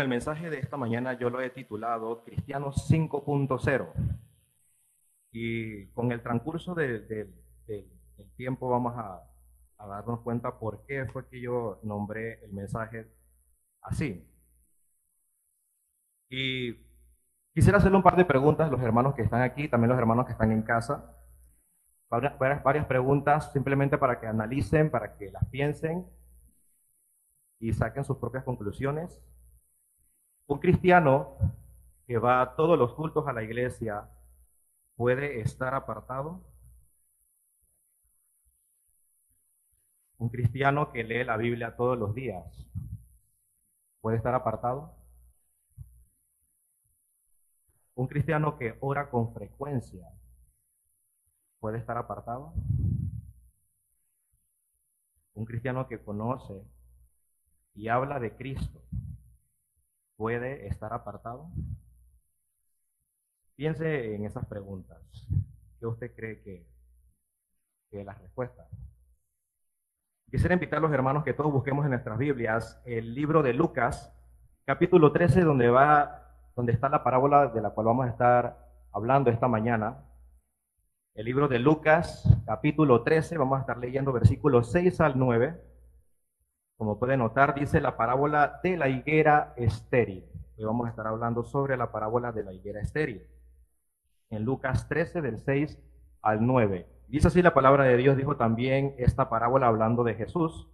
El mensaje de esta mañana yo lo he titulado Cristianos 5.0. Y con el transcurso del tiempo vamos a, a darnos cuenta por qué fue que yo nombré el mensaje así. Y quisiera hacerle un par de preguntas a los hermanos que están aquí, también los hermanos que están en casa. Varias preguntas simplemente para que analicen, para que las piensen y saquen sus propias conclusiones. Un cristiano que va todos los cultos a la iglesia puede estar apartado. Un cristiano que lee la Biblia todos los días puede estar apartado. Un cristiano que ora con frecuencia puede estar apartado. Un cristiano que conoce y habla de Cristo puede estar apartado? Piense en esas preguntas. ¿Qué usted cree que, que las respuestas? Quisiera invitar a los hermanos que todos busquemos en nuestras Biblias el libro de Lucas, capítulo 13, donde, va, donde está la parábola de la cual vamos a estar hablando esta mañana. El libro de Lucas, capítulo 13, vamos a estar leyendo versículos 6 al 9. Como pueden notar, dice la parábola de la higuera estéril. Hoy vamos a estar hablando sobre la parábola de la higuera estéril. En Lucas 13, del 6 al 9. Dice así la palabra de Dios, dijo también esta parábola hablando de Jesús.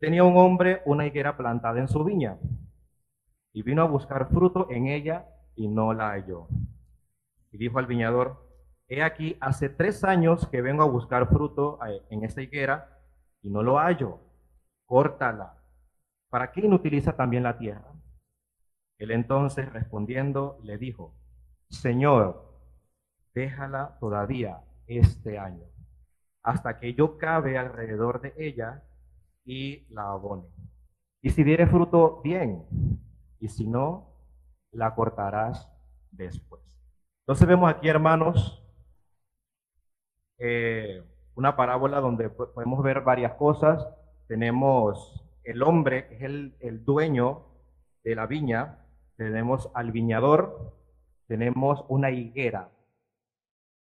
Tenía un hombre una higuera plantada en su viña y vino a buscar fruto en ella y no la halló. Y dijo al viñador, he aquí, hace tres años que vengo a buscar fruto eh, en esta higuera y no lo hallo córtala. ¿Para qué inutiliza también la tierra? Él entonces respondiendo le dijo, Señor, déjala todavía este año, hasta que yo cabe alrededor de ella y la abone. Y si diere fruto, bien, y si no, la cortarás después. Entonces vemos aquí, hermanos, eh, una parábola donde podemos ver varias cosas tenemos el hombre, que es el, dueño de la viña, tenemos al viñador, tenemos una higuera.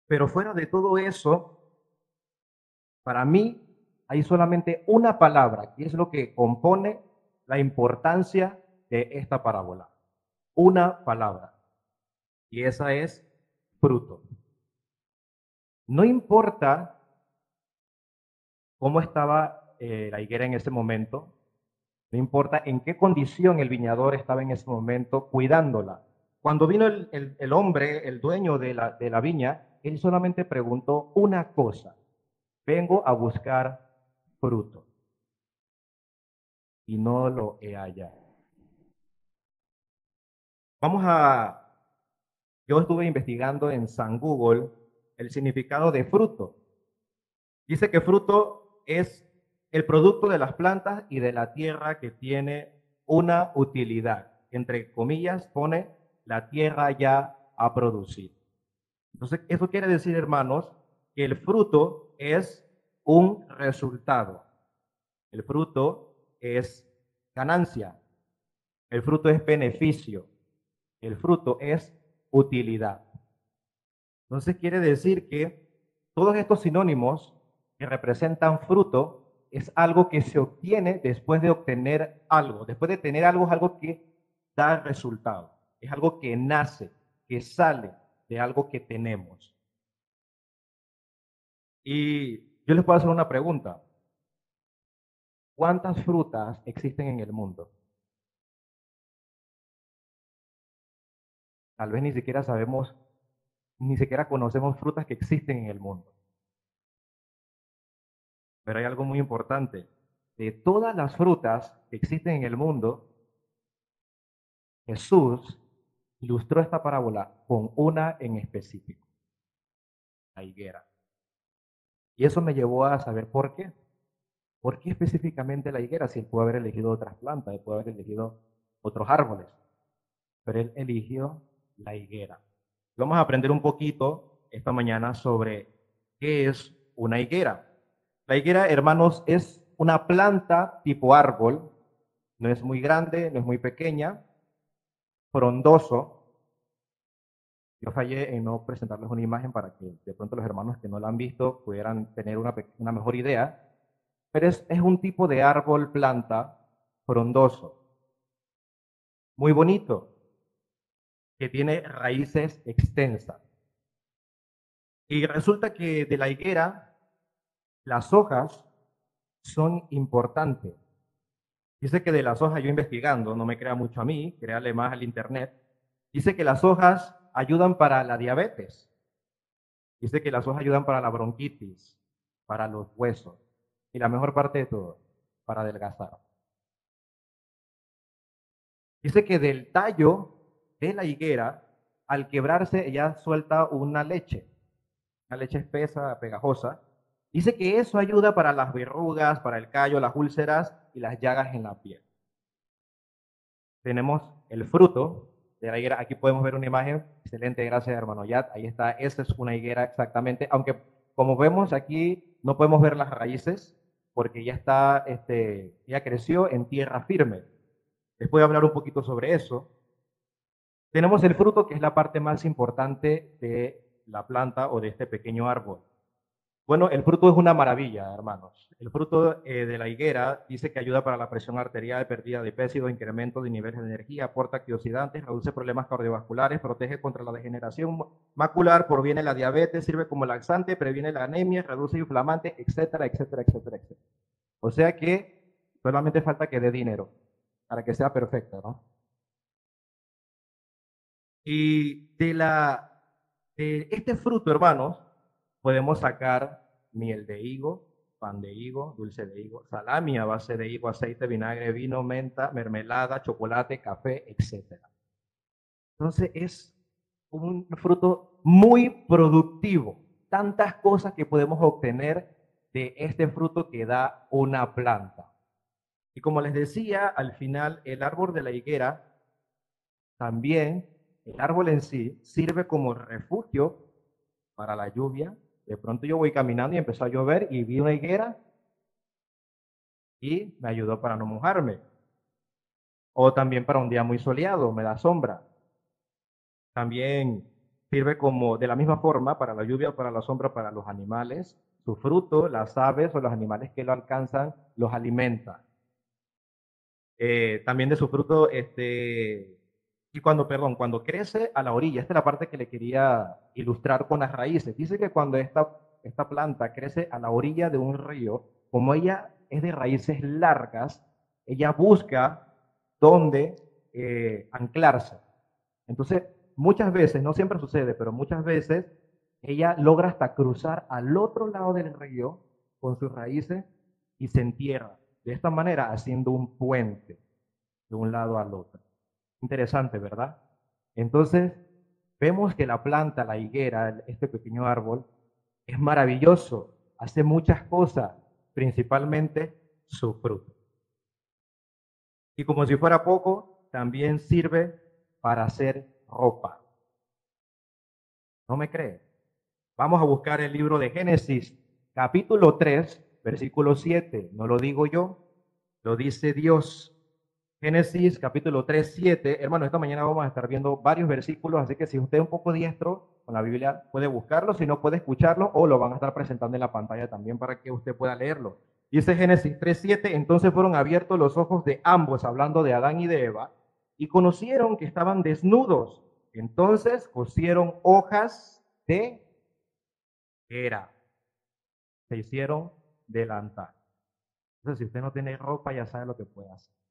Pero fuera de todo eso, para mí hay solamente una palabra, que es lo que compone la importancia de esta parábola. Una palabra. Y esa es fruto. No importa cómo estaba eh, la higuera en ese momento, no importa en qué condición el viñador estaba en ese momento cuidándola. Cuando vino el, hombre, el dueño de la, de la viña, él solamente preguntó una cosa, vengo a buscar fruto y no lo he hallado. Vamos a, yo estuve investigando en San Google el significado de fruto. Dice que fruto es el producto de las plantas y de la tierra que tiene una utilidad. Entre comillas, pone la tierra ya a producir. Entonces, eso quiere decir, hermanos, que el fruto es un resultado. El fruto es ganancia. El fruto es beneficio. El fruto es utilidad. Entonces quiere decir que todos estos sinónimos que representan fruto es algo que se obtiene después de obtener algo. Después de tener algo es algo que da resultado. Es algo que nace, que sale de algo que tenemos. Y yo les puedo hacer una pregunta. ¿Cuántas frutas existen en el mundo? Tal vez ni siquiera sabemos, ni siquiera conocemos frutas que existen en el mundo. Pero hay algo muy importante. De todas las frutas que existen en el mundo, Jesús ilustró esta parábola con una en específico, la higuera. Y eso me llevó a saber por qué. ¿Por qué específicamente la higuera? Si él puede haber elegido otras plantas, él puede haber elegido otros árboles. Pero él eligió la higuera. Vamos a aprender un poquito esta mañana sobre qué es una higuera. La higuera, hermanos, es una planta tipo árbol, no es muy grande, no es muy pequeña, frondoso. Yo fallé en no presentarles una imagen para que de pronto los hermanos que no la han visto pudieran tener una, una mejor idea. Pero es, es un tipo de árbol, planta, frondoso. Muy bonito, que tiene raíces extensas. Y resulta que de la higuera, las hojas son importantes. Dice que de las hojas, yo investigando, no me crea mucho a mí, créale más al internet, dice que las hojas ayudan para la diabetes. Dice que las hojas ayudan para la bronquitis, para los huesos. Y la mejor parte de todo, para adelgazar. Dice que del tallo de la higuera, al quebrarse, ella suelta una leche, una leche espesa, pegajosa. Dice que eso ayuda para las verrugas, para el callo, las úlceras y las llagas en la piel. Tenemos el fruto de la higuera. Aquí podemos ver una imagen. Excelente, gracias hermano Yat. Ahí está, esa es una higuera exactamente. Aunque como vemos aquí, no podemos ver las raíces porque ya está, este, ya creció en tierra firme. Les voy a hablar un poquito sobre eso. Tenemos el fruto, que es la parte más importante de la planta o de este pequeño árbol. Bueno, el fruto es una maravilla, hermanos. El fruto eh, de la higuera dice que ayuda para la presión arterial, pérdida de peso, incremento de niveles de energía, aporta antioxidantes, reduce problemas cardiovasculares, protege contra la degeneración macular, proviene la diabetes, sirve como laxante, previene la anemia, reduce inflamante, etcétera, etcétera, etcétera, etcétera. O sea que solamente falta que dé dinero para que sea perfecta, ¿no? Y de, la, de este fruto, hermanos, podemos sacar miel de higo, pan de higo, dulce de higo, salami a base de higo, aceite, vinagre, vino, menta, mermelada, chocolate, café, etc. Entonces es un fruto muy productivo. Tantas cosas que podemos obtener de este fruto que da una planta. Y como les decía, al final el árbol de la higuera, también el árbol en sí, sirve como refugio para la lluvia, de pronto yo voy caminando y empezó a llover y vi una higuera y me ayudó para no mojarme. O también para un día muy soleado, me da sombra. También sirve como de la misma forma para la lluvia, para la sombra, para los animales. Su fruto, las aves o los animales que lo alcanzan, los alimenta. Eh, también de su fruto, este, y cuando, perdón, cuando crece a la orilla, esta es la parte que le quería ilustrar con las raíces. Dice que cuando esta, esta planta crece a la orilla de un río, como ella es de raíces largas, ella busca dónde eh, anclarse. Entonces, muchas veces, no siempre sucede, pero muchas veces ella logra hasta cruzar al otro lado del río con sus raíces y se entierra. De esta manera, haciendo un puente de un lado al otro. Interesante, ¿verdad? Entonces, vemos que la planta, la higuera, este pequeño árbol, es maravilloso, hace muchas cosas, principalmente su fruto. Y como si fuera poco, también sirve para hacer ropa. ¿No me cree? Vamos a buscar el libro de Génesis, capítulo 3, versículo 7. No lo digo yo, lo dice Dios. Génesis capítulo 3, 7. Hermano, esta mañana vamos a estar viendo varios versículos, así que si usted es un poco diestro con la Biblia, puede buscarlo, si no puede escucharlo o lo van a estar presentando en la pantalla también para que usted pueda leerlo. Dice Génesis 3, 7, entonces fueron abiertos los ojos de ambos, hablando de Adán y de Eva, y conocieron que estaban desnudos. Entonces cosieron hojas de era. Se hicieron delantal. Entonces, si usted no tiene ropa, ya sabe lo que puede hacer.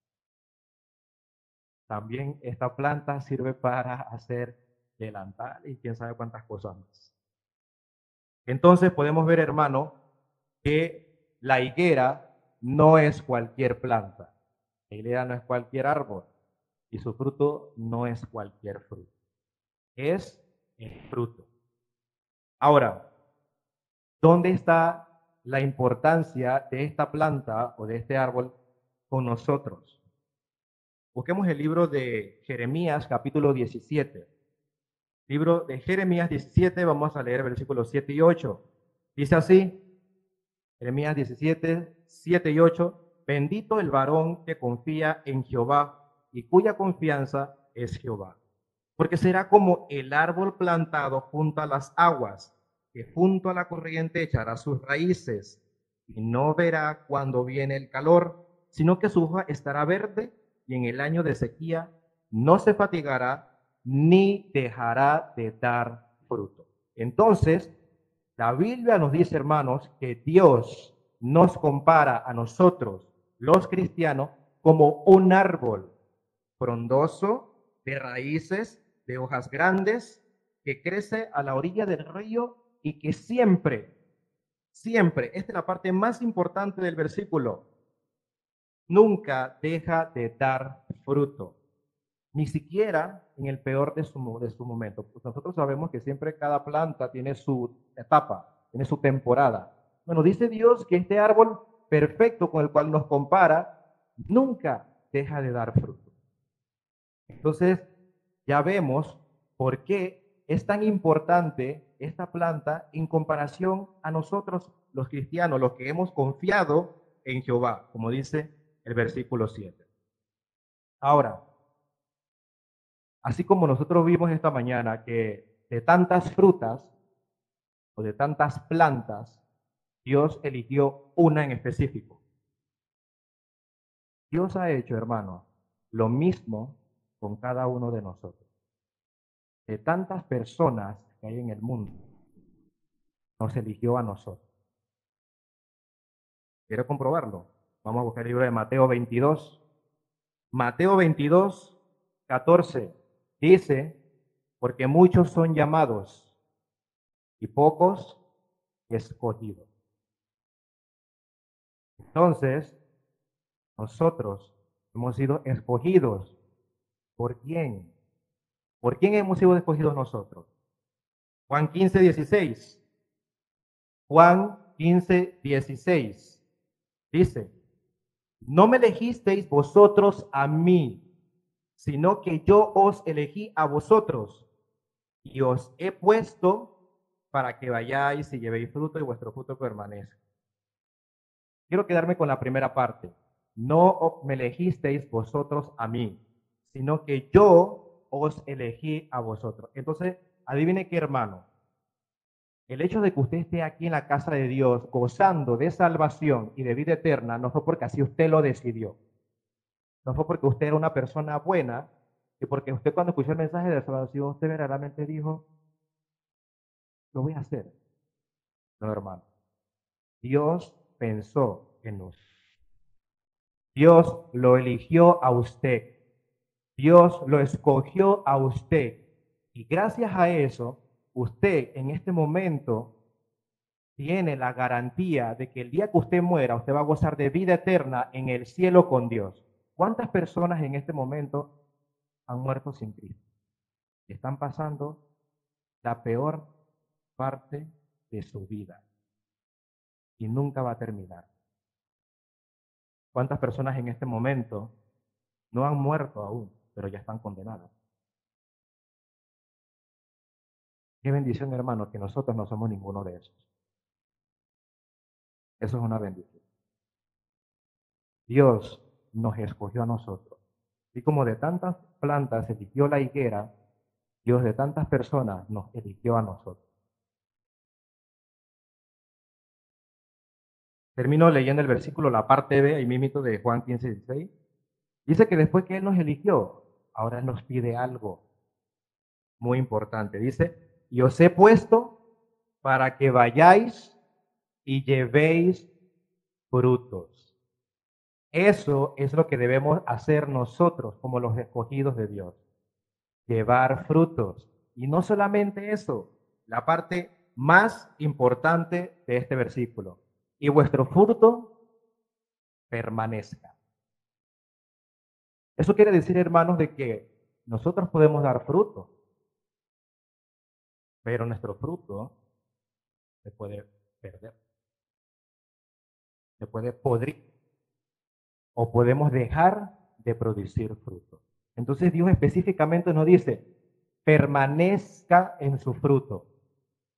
También esta planta sirve para hacer delantal y quién sabe cuántas cosas más. Entonces podemos ver, hermano, que la higuera no es cualquier planta. La higuera no es cualquier árbol y su fruto no es cualquier fruto. Es el fruto. Ahora, ¿dónde está la importancia de esta planta o de este árbol con nosotros? Busquemos el libro de Jeremías, capítulo 17. Libro de Jeremías 17, vamos a leer versículos 7 y 8. Dice así, Jeremías 17, 7 y 8, bendito el varón que confía en Jehová y cuya confianza es Jehová. Porque será como el árbol plantado junto a las aguas, que junto a la corriente echará sus raíces, y no verá cuando viene el calor, sino que su hoja estará verde, y en el año de sequía no se fatigará, ni dejará de dar fruto. Entonces, la Biblia nos dice, hermanos, que Dios nos compara a nosotros, los cristianos, como un árbol frondoso, de raíces, de hojas grandes, que crece a la orilla del río y que siempre, siempre, esta es la parte más importante del versículo, nunca deja de dar fruto, ni siquiera en el peor de su, de su momento. Pues nosotros sabemos que siempre cada planta tiene su etapa, tiene su temporada. Bueno, dice Dios que este árbol perfecto con el cual nos compara, nunca deja de dar fruto. Entonces, ya vemos por qué es tan importante esta planta en comparación a nosotros los cristianos, los que hemos confiado en Jehová, como dice el versículo 7. Ahora, así como nosotros vimos esta mañana que de tantas frutas o de tantas plantas, Dios eligió una en específico. Dios ha hecho, hermano, lo mismo con cada uno de nosotros. De tantas personas que hay en el mundo, nos eligió a nosotros. ¿Quiere comprobarlo? Vamos a buscar el libro de Mateo 22. Mateo 22, 14 dice, porque muchos son llamados y pocos escogidos. Entonces, nosotros hemos sido escogidos ¿Por quién? ¿Por quién hemos sido escogidos nosotros? Juan 15, 16. Juan 15, 16. Dice, no me elegisteis vosotros a mí, sino que yo os elegí a vosotros y os he puesto para que vayáis y llevéis fruto y vuestro fruto permanezca. Quiero quedarme con la primera parte. No me elegisteis vosotros a mí, sino que yo os elegí a vosotros. Entonces, adivine qué hermano. El hecho de que usted esté aquí en la casa de Dios gozando de salvación y de vida eterna no fue porque así usted lo decidió. No fue porque usted era una persona buena y porque usted cuando escuchó el mensaje de salvación usted verdaderamente dijo, lo voy a hacer. No, hermano. Dios pensó en nosotros. Dios lo eligió a usted Dios lo escogió a usted. Y gracias a eso, usted en este momento tiene la garantía de que el día que usted muera, usted va a gozar de vida eterna en el cielo con Dios. ¿Cuántas personas en este momento han muerto sin Cristo? Están pasando la peor parte de su vida y nunca va a terminar. ¿Cuántas personas en este momento no han muerto aún? pero ya están condenados. Qué bendición, hermano, que nosotros no somos ninguno de esos. Eso es una bendición. Dios nos escogió a nosotros. Y como de tantas plantas eligió la higuera, Dios de tantas personas nos eligió a nosotros. Termino leyendo el versículo, la parte B, ahí mismo de Juan 15, 16. Dice que después que Él nos eligió, ahora nos pide algo muy importante. Dice, y os he puesto para que vayáis y llevéis frutos. Eso es lo que debemos hacer nosotros como los escogidos de Dios. Llevar frutos. Y no solamente eso, la parte más importante de este versículo. Y vuestro fruto permanezca. Eso quiere decir, hermanos, de que nosotros podemos dar fruto, pero nuestro fruto se puede perder, se puede podrir, o podemos dejar de producir fruto. Entonces Dios específicamente nos dice, permanezca en su fruto,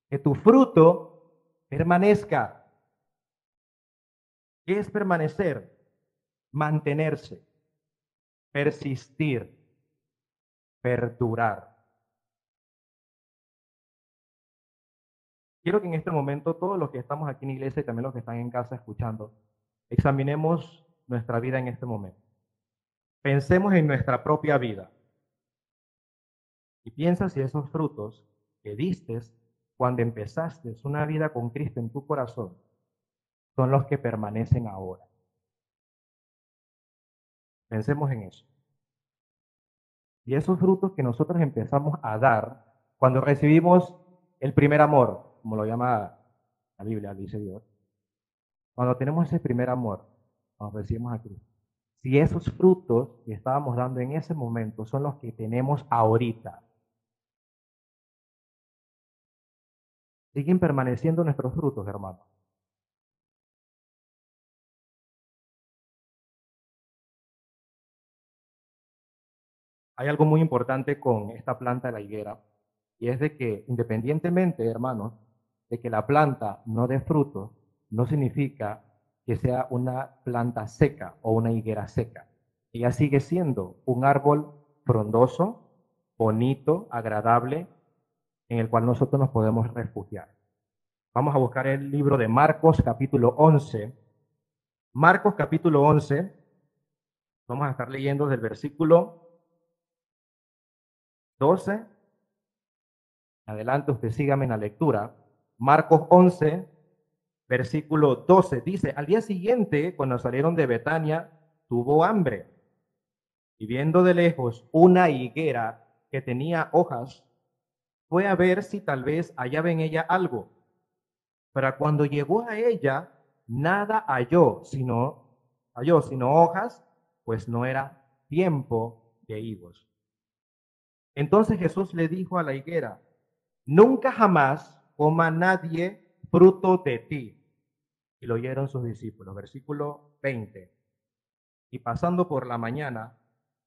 que tu fruto permanezca. ¿Qué es permanecer? Mantenerse persistir. perdurar. Quiero que en este momento todos los que estamos aquí en iglesia y también los que están en casa escuchando, examinemos nuestra vida en este momento. Pensemos en nuestra propia vida. Y piensa si esos frutos que diste cuando empezaste una vida con Cristo en tu corazón son los que permanecen ahora. Pensemos en eso. Y esos frutos que nosotros empezamos a dar cuando recibimos el primer amor, como lo llama la Biblia, dice Dios, cuando tenemos ese primer amor, cuando recibimos a Cristo, si esos frutos que estábamos dando en ese momento son los que tenemos ahorita, siguen permaneciendo nuestros frutos, hermanos. hay algo muy importante con esta planta de la higuera, y es de que independientemente, hermanos, de que la planta no dé fruto, no significa que sea una planta seca o una higuera seca. Ella sigue siendo un árbol frondoso, bonito, agradable, en el cual nosotros nos podemos refugiar. Vamos a buscar el libro de Marcos capítulo 11. Marcos capítulo 11, vamos a estar leyendo del versículo 12. Adelante, usted sígame en la lectura. Marcos 11, versículo 12. Dice, al día siguiente, cuando salieron de Betania, tuvo hambre. Y viendo de lejos una higuera que tenía hojas, fue a ver si tal vez hallaba en ella algo. Pero cuando llegó a ella, nada halló, sino, halló, sino hojas, pues no era tiempo de higos. Entonces Jesús le dijo a la higuera, nunca jamás coma nadie fruto de ti. Y lo oyeron sus discípulos. Versículo 20. Y pasando por la mañana,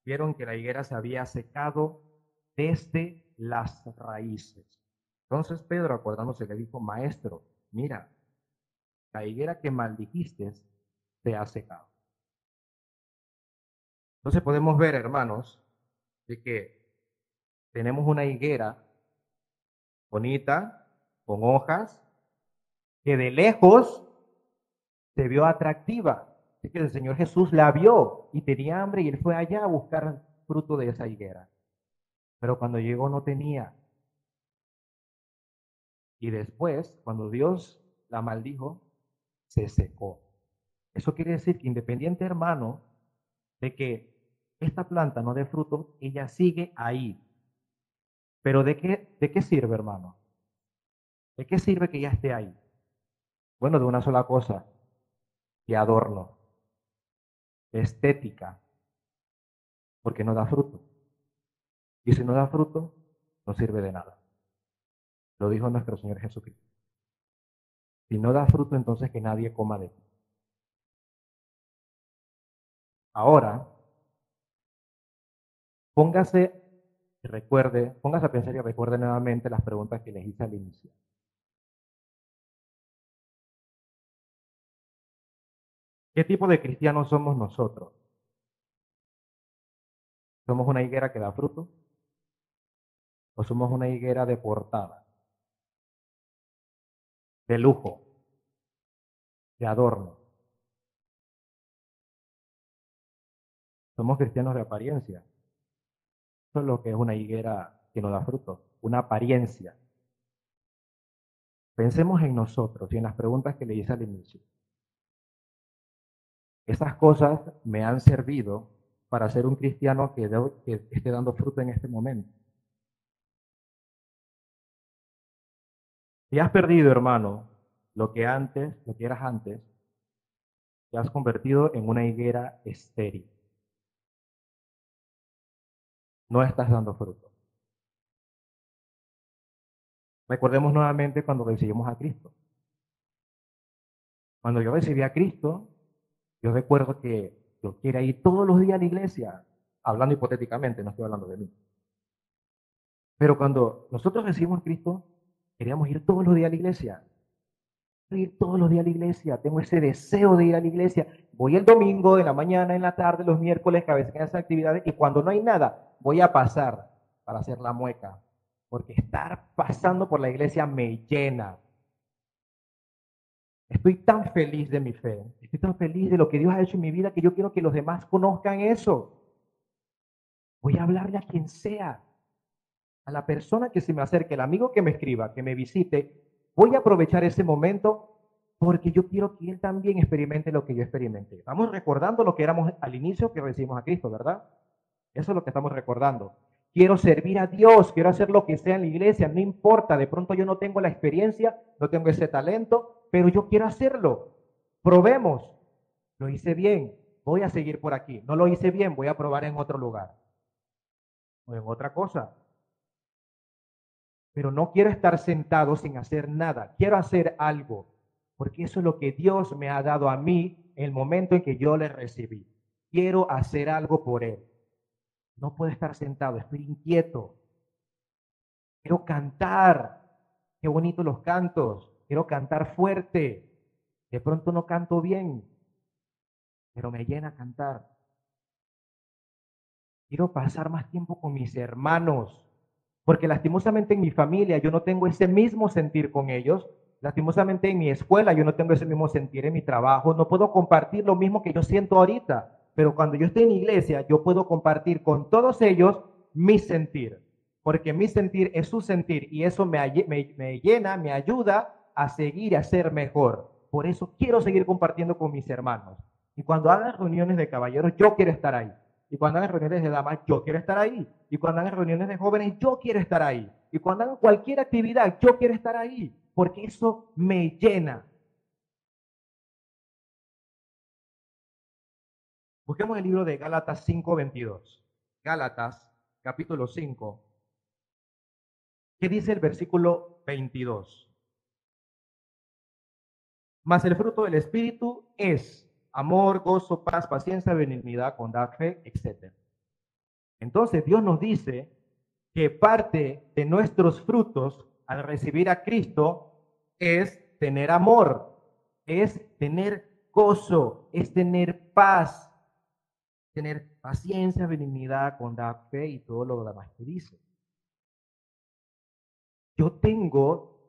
vieron que la higuera se había secado desde las raíces. Entonces Pedro, acordándose, le dijo, maestro, mira, la higuera que maldijiste se ha secado. Entonces podemos ver, hermanos, de que tenemos una higuera bonita, con hojas, que de lejos se vio atractiva. Así que el Señor Jesús la vio y tenía hambre y él fue allá a buscar fruto de esa higuera. Pero cuando llegó no tenía. Y después, cuando Dios la maldijo, se secó. Eso quiere decir que independiente, hermano, de que esta planta no dé fruto, ella sigue ahí, pero ¿de qué, ¿de qué sirve, hermano? ¿De qué sirve que ya esté ahí? Bueno, de una sola cosa, de adorno, de estética, porque no da fruto. Y si no da fruto, no sirve de nada. Lo dijo nuestro Señor Jesucristo. Si no da fruto, entonces que nadie coma de ti. Ahora, póngase recuerde, póngase a pensar y recuerde nuevamente las preguntas que les hice al inicio. ¿Qué tipo de cristianos somos nosotros? ¿Somos una higuera que da fruto? ¿O somos una higuera deportada? De lujo, de adorno. Somos cristianos de apariencia, eso es lo que es una higuera que no da fruto, una apariencia. Pensemos en nosotros y en las preguntas que le hice al inicio. Esas cosas me han servido para ser un cristiano que, que esté dando fruto en este momento. Si has perdido, hermano, lo que antes, lo que eras antes, te has convertido en una higuera estéril no estás dando fruto. Recordemos nuevamente cuando recibimos a Cristo. Cuando yo recibí a Cristo, yo recuerdo que yo quería ir todos los días a la iglesia, hablando hipotéticamente, no estoy hablando de mí. Pero cuando nosotros recibimos Cristo, queríamos ir todos los días a la iglesia. Ir todos los días a la iglesia, tengo ese deseo de ir a la iglesia. Voy el domingo, en la mañana, en la tarde, los miércoles, que a veces hay esas actividades, y cuando no hay nada, voy a pasar. para hacer la mueca, porque estar pasando por la iglesia me llena. Estoy tan feliz de mi fe, estoy tan feliz de lo que Dios ha hecho en mi vida que yo quiero que los demás conozcan eso. Voy a hablarle a quien sea, a la persona que se me acerque, el amigo que me escriba, que me visite. Voy a aprovechar ese momento porque yo quiero que él también experimente lo que yo experimenté. Estamos recordando lo que éramos al inicio que recibimos a Cristo, ¿verdad? Eso es lo que estamos recordando. Quiero servir a Dios, quiero hacer lo que sea en la iglesia, no importa, de pronto yo no tengo la experiencia, no tengo ese talento, pero yo quiero hacerlo. Probemos. Lo hice bien, voy a seguir por aquí. No lo hice bien, voy a probar en otro lugar. O en otra cosa. Pero no quiero estar sentado sin hacer nada. Quiero hacer algo. Porque eso es lo que Dios me ha dado a mí el momento en que yo le recibí. Quiero hacer algo por Él. No puedo estar sentado, estoy inquieto. Quiero cantar. Qué bonitos los cantos. Quiero cantar fuerte. De pronto no canto bien, pero me llena cantar. Quiero pasar más tiempo con mis hermanos, porque lastimosamente en mi familia yo no tengo ese mismo sentir con ellos. Lastimosamente en mi escuela yo no tengo ese mismo sentir en mi trabajo. No puedo compartir lo mismo que yo siento ahorita. Pero cuando yo estoy en iglesia, yo puedo compartir con todos ellos mi sentir, porque mi sentir es su sentir y eso me, me, llena, me ayuda a seguir, a ser mejor. Por eso quiero seguir compartiendo con mis hermanos. Y cuando hagan reuniones de caballeros, yo quiero estar ahí. Y cuando hagan reuniones de damas, yo quiero estar ahí. Y cuando hagan reuniones de jóvenes, yo quiero estar ahí. Y cuando hagan cualquier actividad, yo quiero estar ahí. Porque eso me llena. Busquemos el libro de Gálatas 5:22. Gálatas, capítulo 5. ¿Qué dice el versículo 22? Mas el fruto del Espíritu es amor, gozo, paz, paciencia, benignidad, bondad, fe, etc. Entonces Dios nos dice que parte de nuestros frutos al recibir a Cristo es tener amor, es tener gozo, es tener paz, tener paciencia, benignidad, bondad, fe y todo lo demás que dice. Yo tengo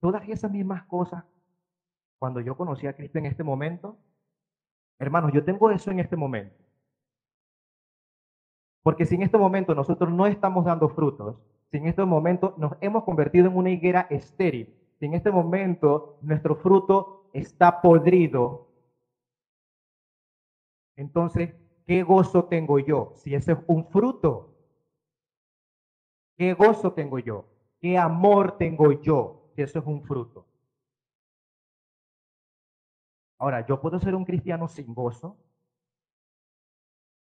todas esas mismas cosas cuando yo conocí a Cristo en este momento. Hermanos, yo tengo eso en este momento. Porque si en este momento nosotros no estamos dando frutos, si en este momento nos hemos convertido en una higuera estéril, si en este momento nuestro fruto está podrido, entonces ¿Qué gozo tengo yo? Si ese es un fruto. ¿Qué gozo tengo yo? ¿Qué amor tengo yo? Si eso es un fruto. Ahora, yo puedo ser un cristiano sin gozo.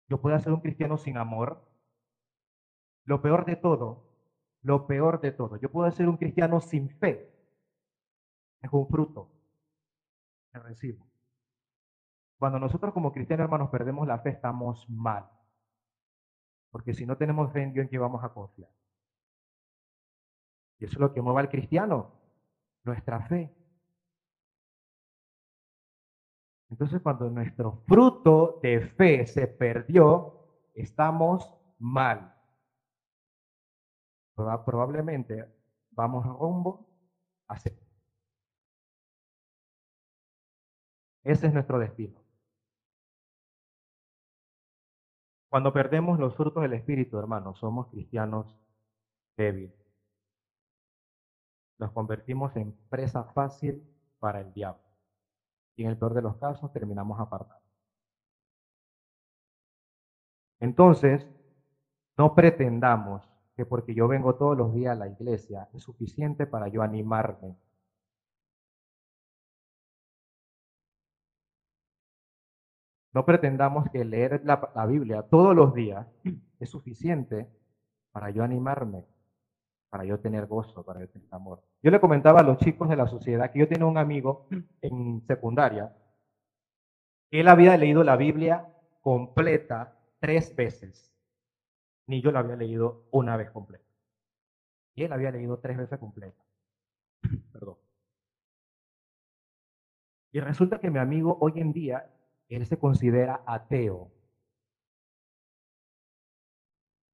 Yo puedo ser un cristiano sin amor. Lo peor de todo, lo peor de todo, yo puedo ser un cristiano sin fe. Es un fruto que recibo. Cuando nosotros como cristianos, hermanos, perdemos la fe, estamos mal. Porque si no tenemos fe en Dios, ¿en qué vamos a confiar? Y eso es lo que mueve al cristiano, nuestra fe. Entonces, cuando nuestro fruto de fe se perdió, estamos mal. Probablemente vamos rumbo a ser. Ese es nuestro destino. Cuando perdemos los frutos del Espíritu, hermanos, somos cristianos débiles. Nos convertimos en presa fácil para el diablo. Y en el peor de los casos terminamos apartados. Entonces, no pretendamos que porque yo vengo todos los días a la iglesia es suficiente para yo animarme No pretendamos que leer la, Biblia todos los días es suficiente para yo animarme, para yo tener gozo, para yo tener amor. Yo le comentaba a los chicos de la sociedad que yo tenía un amigo en secundaria él había leído la Biblia completa tres veces. Ni yo la había leído una vez completa. Y él había leído tres veces completa. Perdón. Y resulta que mi amigo hoy en día él se considera ateo.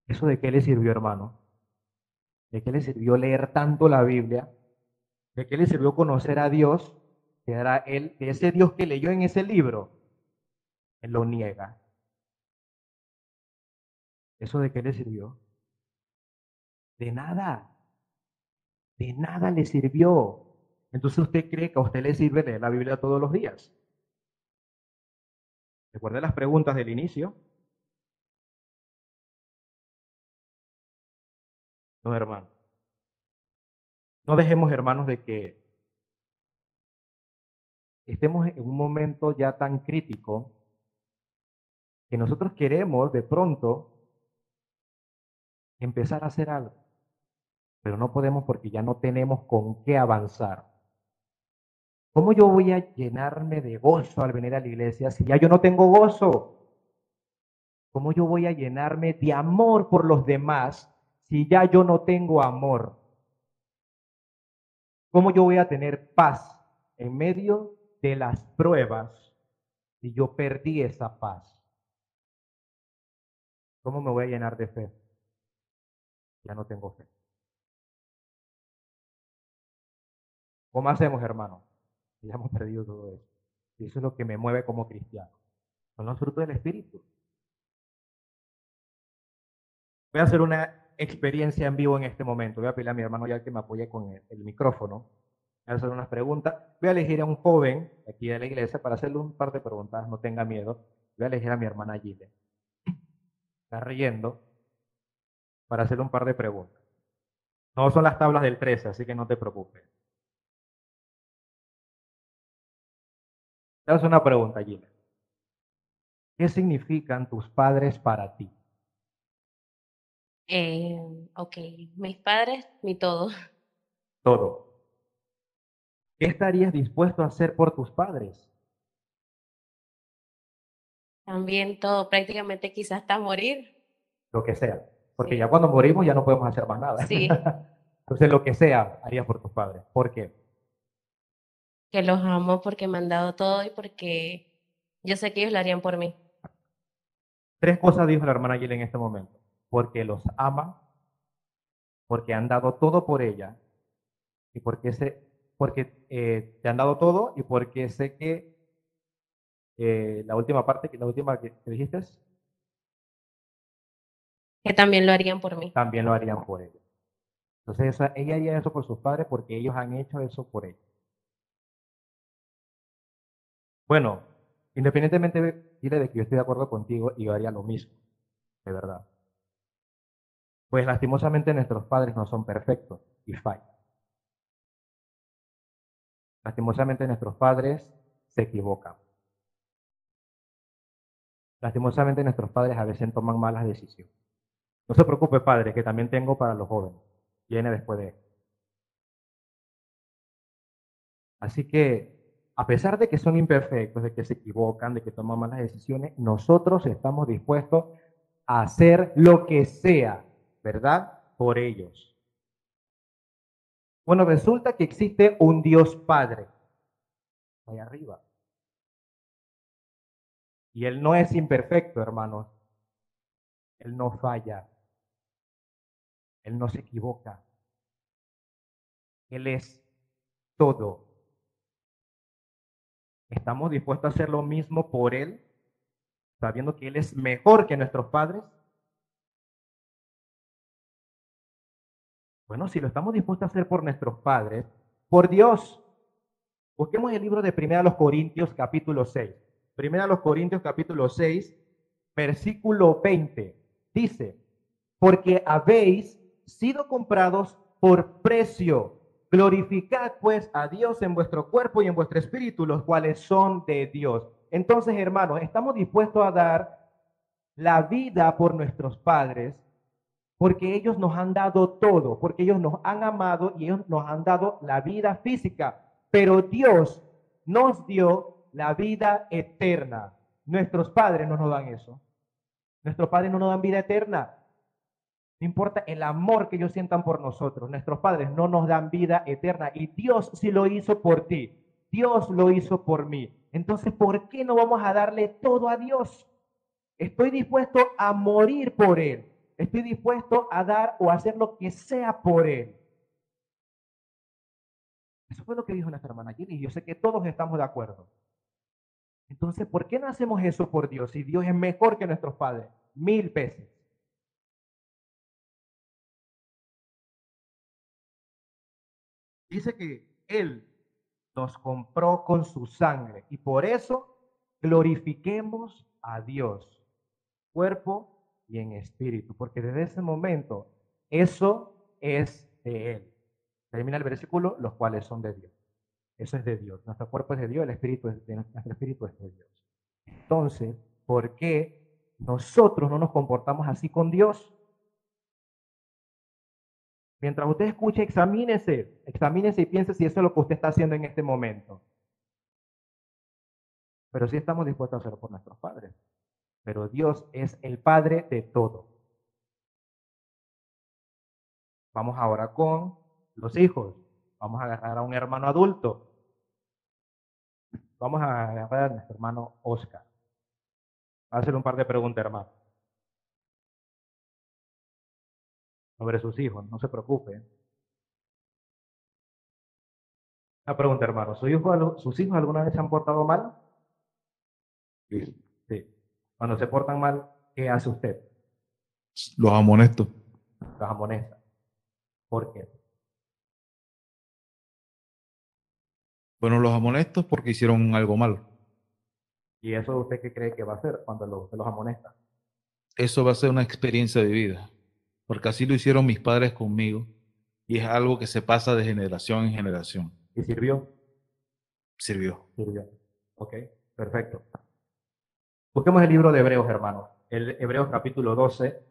¿Eso de qué le sirvió, hermano? ¿De qué le sirvió leer tanto la Biblia? ¿De qué le sirvió conocer a Dios? Que era él, que ese Dios que leyó en ese libro, él lo niega. ¿Eso de qué le sirvió? De nada. De nada le sirvió. Entonces usted cree que a usted le sirve leer la Biblia todos los días. Recuerde las preguntas del inicio. No, hermano. No dejemos, hermanos, de que estemos en un momento ya tan crítico que nosotros queremos de pronto empezar a hacer algo, pero no podemos porque ya no tenemos con qué avanzar. ¿Cómo yo voy a llenarme de gozo al venir a la iglesia si ya yo no tengo gozo? ¿Cómo yo voy a llenarme de amor por los demás si ya yo no tengo amor? ¿Cómo yo voy a tener paz en medio de las pruebas si yo perdí esa paz? ¿Cómo me voy a llenar de fe? Ya no tengo fe. ¿Cómo hacemos, hermano? Ya hemos perdido todo eso. Y eso es lo que me mueve como cristiano. Son los frutos del Espíritu. Voy a hacer una experiencia en vivo en este momento. Voy a pedirle a mi hermano ya que me apoye con el, micrófono. Voy a hacer unas preguntas. Voy a elegir a un joven aquí de la iglesia para hacerle un par de preguntas. No tenga miedo. Voy a elegir a mi hermana Gile. Está riendo para hacerle un par de preguntas. No son las tablas del 13, así que no te preocupes. Te hago una pregunta, Gile. ¿Qué significan tus padres para ti? Eh, ok, mis padres, mi todo. Todo. ¿Qué estarías dispuesto a hacer por tus padres? También todo, prácticamente quizás hasta morir. Lo que sea. Porque ya cuando morimos ya no podemos hacer más nada. Sí. Entonces lo que sea harías por tus padres. ¿Por qué? Que los amo porque me han dado todo y porque yo sé que ellos lo harían por mí. Tres cosas dijo la hermana Gil en este momento porque los ama, porque han dado todo por ella y porque, se, porque eh, te han dado todo y porque sé que eh, la última parte, la última que, dijiste que también lo harían por mí. También lo harían por ella. Entonces ella haría eso por sus padres porque ellos han hecho eso por ella. Bueno, independientemente de, que yo estoy de acuerdo contigo y yo haría lo mismo, de verdad. Pues lastimosamente nuestros padres no son perfectos y fallan. Lastimosamente nuestros padres se equivocan. Lastimosamente nuestros padres a veces toman malas decisiones. No se preocupe, padre, que también tengo para los jóvenes. Viene después de esto. Así que, a pesar de que son imperfectos, de que se equivocan, de que toman malas decisiones, nosotros estamos dispuestos a hacer lo que sea ¿verdad? Por ellos. Bueno, resulta que existe un Dios Padre, ahí arriba. Y Él no es imperfecto, hermanos. Él no falla. Él no se equivoca. Él es todo. ¿Estamos dispuestos a hacer lo mismo por Él, sabiendo que Él es mejor que nuestros padres? Bueno, si lo estamos dispuestos a hacer por nuestros padres, por Dios, busquemos el libro de Primera los Corintios capítulo 6. Primera los Corintios capítulo 6, versículo 20. Dice, porque habéis sido comprados por precio. Glorificad pues a Dios en vuestro cuerpo y en vuestro espíritu, los cuales son de Dios. Entonces, hermanos, estamos dispuestos a dar la vida por nuestros padres porque ellos nos han dado todo, porque ellos nos han amado y ellos nos han dado la vida física, pero Dios nos dio la vida eterna. Nuestros padres no nos dan eso. Nuestros padres no nos dan vida eterna. No importa el amor que ellos sientan por nosotros. Nuestros padres no nos dan vida eterna. Y Dios sí lo hizo por ti. Dios lo hizo por mí. Entonces, ¿por qué no vamos a darle todo a Dios? Estoy dispuesto a morir por Él. Estoy dispuesto a dar o hacer lo que sea por Él. Eso fue lo que dijo nuestra hermana Gilly y yo sé que todos estamos de acuerdo. Entonces, ¿por qué no hacemos eso por Dios si Dios es mejor que nuestros padres? Mil veces. Dice que Él nos compró con su sangre y por eso glorifiquemos a Dios, cuerpo y en espíritu, porque desde ese momento eso es de Él. Termina el versículo, los cuales son de Dios. Eso es de Dios. Nuestro cuerpo es de Dios, el espíritu es de, de Dios. Entonces, ¿por qué nosotros no nos comportamos así con Dios? Mientras usted escuche, examínese, examínese y piense si eso es lo que usted está haciendo en este momento. Pero sí estamos dispuestos a hacerlo por nuestros padres. Pero Dios es el Padre de todo. Vamos ahora con los hijos. Vamos a agarrar a un hermano adulto. Vamos a agarrar a nuestro hermano Oscar. a hacerle un par de preguntas, hermano. Sobre sus hijos, no se preocupe. Una pregunta, hermano. ¿Sus hijos, ¿Sus hijos alguna vez se han portado mal? Sí. Cuando se portan mal, ¿qué hace usted? Los amonesto. Los amonesta. ¿Por qué? Bueno, los amonesto porque hicieron algo malo. ¿Y eso usted qué cree que va a hacer cuando los, los amonesta? Eso va a ser una experiencia de vida, porque así lo hicieron mis padres conmigo y es algo que se pasa de generación en generación. ¿Y sirvió? Sirvió. Sirvió. Ok, perfecto. Busquemos el libro de Hebreos, hermanos. El Hebreos capítulo 12.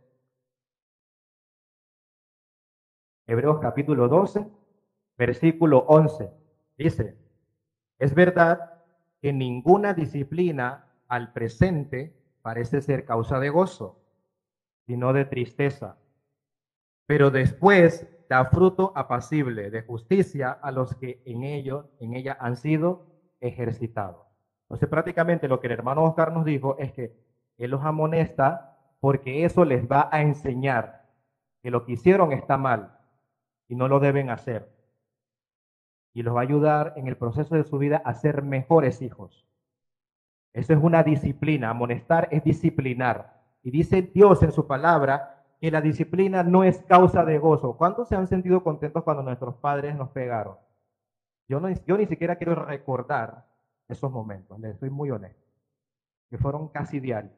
Hebreos capítulo 12, versículo 11. Dice, es verdad que ninguna disciplina al presente parece ser causa de gozo, sino de tristeza. Pero después da fruto apacible de justicia a los que en ello, en ella han sido ejercitados. Entonces prácticamente lo que el hermano Oscar nos dijo es que él los amonesta porque eso les va a enseñar que lo que hicieron está mal y no lo deben hacer. Y los va a ayudar en el proceso de su vida a ser mejores hijos. Eso es una disciplina. Amonestar es disciplinar. Y dice Dios en su palabra que la disciplina no es causa de gozo. ¿Cuántos se han sentido contentos cuando nuestros padres nos pegaron? Yo, ni siquiera quiero recordar esos momentos, les soy muy honesto, que fueron casi diarios.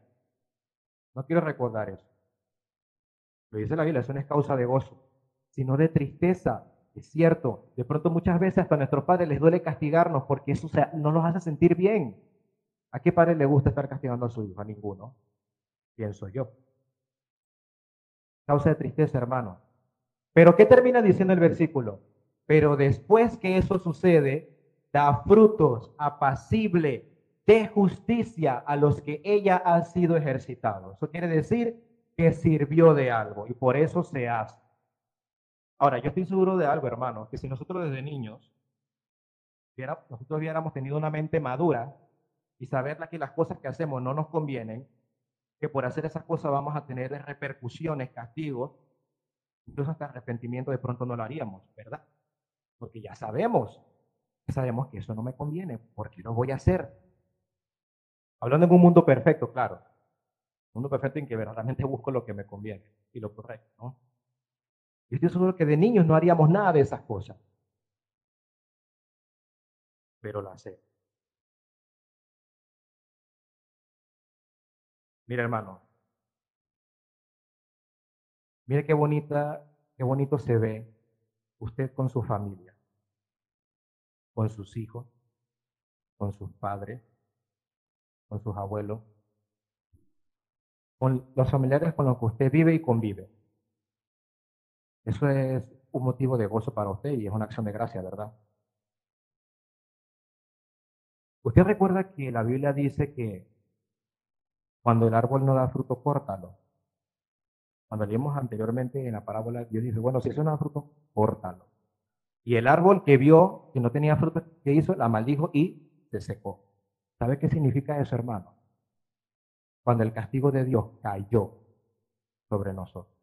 No quiero recordar eso. Lo dice la Biblia, eso no es causa de gozo, sino de tristeza. Es cierto, de pronto muchas veces hasta a nuestros padres les duele castigarnos porque eso no los hace sentir bien. ¿A qué padre le gusta estar castigando a su hijo? A ninguno. Pienso yo. Causa de tristeza, hermano. Pero ¿qué termina diciendo el versículo? Pero después que eso sucede, da frutos apacible de justicia a los que ella ha sido ejercitado. Eso quiere decir que sirvió de algo y por eso se hace. Ahora, yo estoy seguro de algo, hermano, que si nosotros desde niños, nosotros hubiéramos tenido una mente madura y saber que las cosas que hacemos no nos convienen, que por hacer esas cosas vamos a tener repercusiones, castigos, incluso hasta arrepentimiento de pronto no lo haríamos, ¿verdad? Porque ya sabemos sabemos que eso no me conviene, porque lo voy a hacer. Hablando en un mundo perfecto, claro. Un mundo perfecto en que verdaderamente busco lo que me conviene y lo correcto, ¿no? Y estoy seguro que de niños no haríamos nada de esas cosas. Pero la sé. Mira, hermano. Mire qué bonita, qué bonito se ve usted con su familia con sus hijos, con sus padres, con sus abuelos, con los familiares con los que usted vive y convive. Eso es un motivo de gozo para usted y es una acción de gracia, ¿verdad? Usted recuerda que la Biblia dice que cuando el árbol no da fruto, córtalo. Cuando leímos anteriormente en la parábola, Dios dice, bueno, si eso no da fruto, córtalo. Y el árbol que vio que no tenía fruto, ¿qué hizo? La maldijo y se secó. ¿Sabe qué significa eso, hermano? Cuando el castigo de Dios cayó sobre nosotros.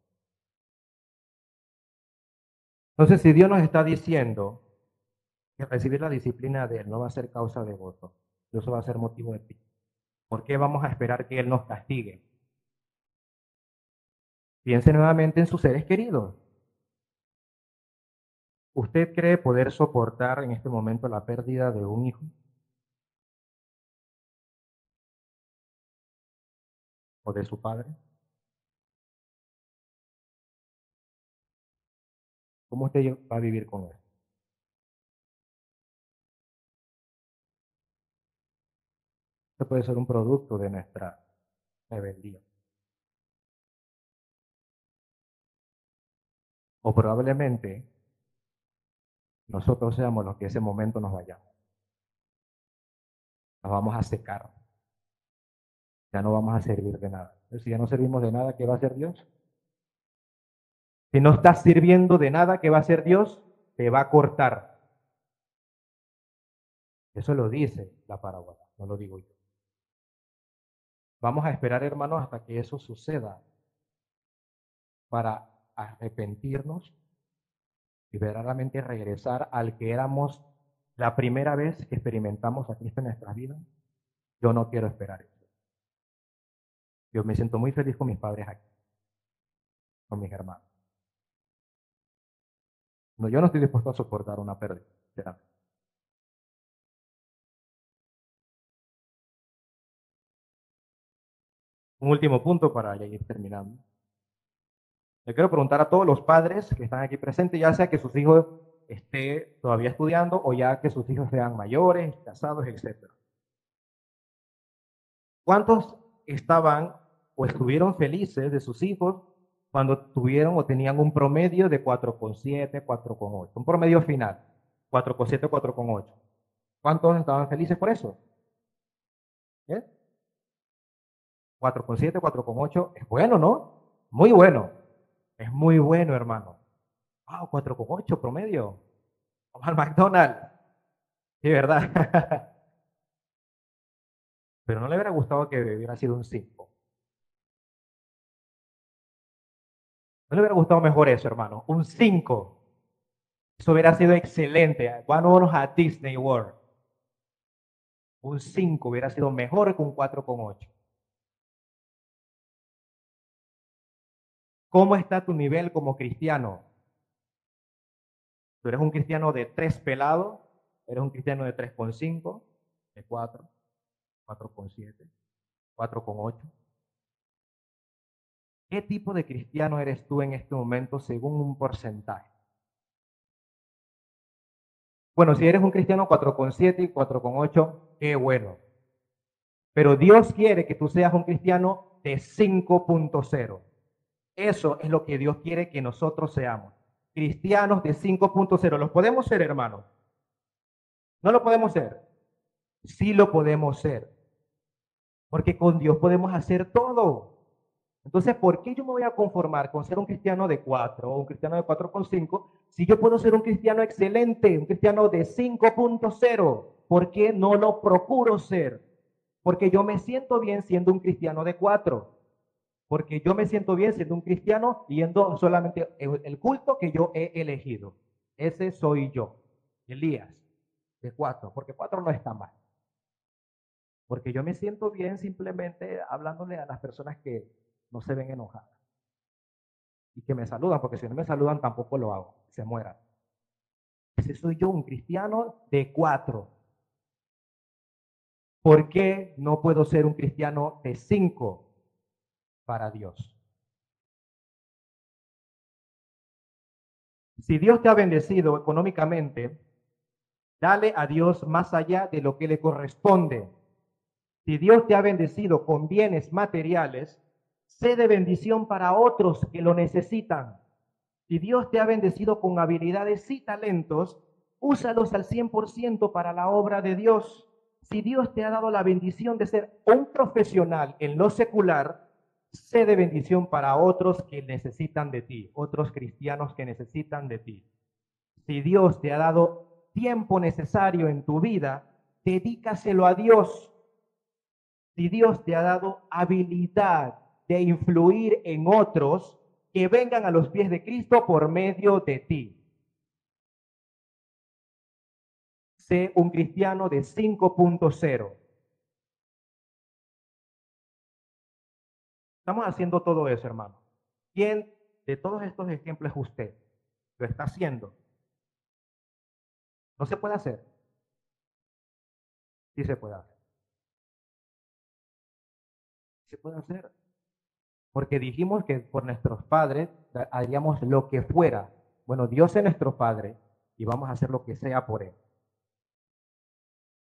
Entonces, si Dios nos está diciendo que recibir la disciplina de Él no va a ser causa de voto, eso va a ser motivo de ¿Por qué vamos a esperar que Él nos castigue? Piense nuevamente en sus seres queridos. ¿Usted cree poder soportar en este momento la pérdida de un hijo? ¿O de su padre? ¿Cómo usted va a vivir con él? Esto puede ser un producto de nuestra rebeldía. O probablemente nosotros seamos los que ese momento nos vayamos. Nos vamos a secar. Ya no vamos a servir de nada. Si ya no servimos de nada, ¿qué va a hacer Dios? Si no estás sirviendo de nada, ¿qué va a hacer Dios? Te va a cortar. Eso lo dice la parábola, no lo digo yo. Vamos a esperar, hermanos, hasta que eso suceda para arrepentirnos y verdaderamente regresar al que éramos la primera vez que experimentamos a Cristo en nuestra vida. Yo no quiero esperar eso. Yo me siento muy feliz con mis padres aquí, con mis hermanos. No, yo no estoy dispuesto a soportar una pérdida. Un último punto para ya ir terminando. Le quiero preguntar a todos los padres que están aquí presentes, ya sea que sus hijos esté todavía estudiando o ya que sus hijos sean mayores, casados, etc. ¿Cuántos estaban o estuvieron felices de sus hijos cuando tuvieron o tenían un promedio de 4,7, 4,8? Un promedio final, 4,7, 4,8. ¿Cuántos estaban felices por eso? ¿Eh? 4,7, 4,8 es bueno, ¿no? Muy bueno. Es muy bueno, hermano. Wow, 4,8 promedio. Vamos al McDonald's. Sí, ¿verdad? Pero no le hubiera gustado que hubiera sido un 5. ¿No le hubiera gustado mejor eso, hermano? Un 5. Eso hubiera sido excelente. Vámonos a Disney World. Un 5 hubiera sido mejor que un 4,8. ¿Cómo está tu nivel como cristiano? ¿Tú eres un cristiano de tres pelados? ¿Eres un cristiano de 3,5? ¿De 4? ¿4,7? ¿4,8? ¿Qué tipo de cristiano eres tú en este momento según un porcentaje? Bueno, si eres un cristiano 4,7 y 4,8, qué bueno. Pero Dios quiere que tú seas un cristiano de 5.0. Eso es lo que Dios quiere que nosotros seamos. Cristianos de 5.0. ¿Los podemos ser, hermanos? ¿No lo podemos ser? Sí lo podemos ser. Porque con Dios podemos hacer todo. Entonces, ¿por qué yo me voy a conformar con ser un cristiano de 4 o un cristiano de 4.5 si yo puedo ser un cristiano excelente, un cristiano de 5.0? ¿Por qué no lo procuro ser? Porque yo me siento bien siendo un cristiano de 4 porque yo me siento bien siendo un cristiano yendo solamente el culto que yo he elegido. Ese soy yo, Elías, de cuatro, porque cuatro no está mal. Porque yo me siento bien simplemente hablándole a las personas que no se ven enojadas. Y que me saludan, porque si no me saludan tampoco lo hago, se mueran. Ese soy yo, un cristiano de cuatro. ¿Por qué no puedo ser un cristiano de cinco? Para Dios. Si Dios te ha bendecido económicamente, dale a Dios más allá de lo que le corresponde. Si Dios te ha bendecido con bienes materiales, sé de bendición para otros que lo necesitan. Si Dios te ha bendecido con habilidades y talentos, úsalos al 100% para la obra de Dios. Si Dios te ha dado la bendición de ser un profesional en lo secular, Sé de bendición para otros que necesitan de ti, otros cristianos que necesitan de ti. Si Dios te ha dado tiempo necesario en tu vida, dedícaselo a Dios. Si Dios te ha dado habilidad de influir en otros, que vengan a los pies de Cristo por medio de ti. Sé un cristiano de 5.0 Estamos haciendo todo eso, hermano. ¿Quién de todos estos ejemplos usted? ¿Lo está haciendo? ¿No se puede hacer? Sí se puede hacer. Se puede hacer. Porque dijimos que por nuestros padres haríamos lo que fuera. Bueno, Dios es nuestro Padre y vamos a hacer lo que sea por Él.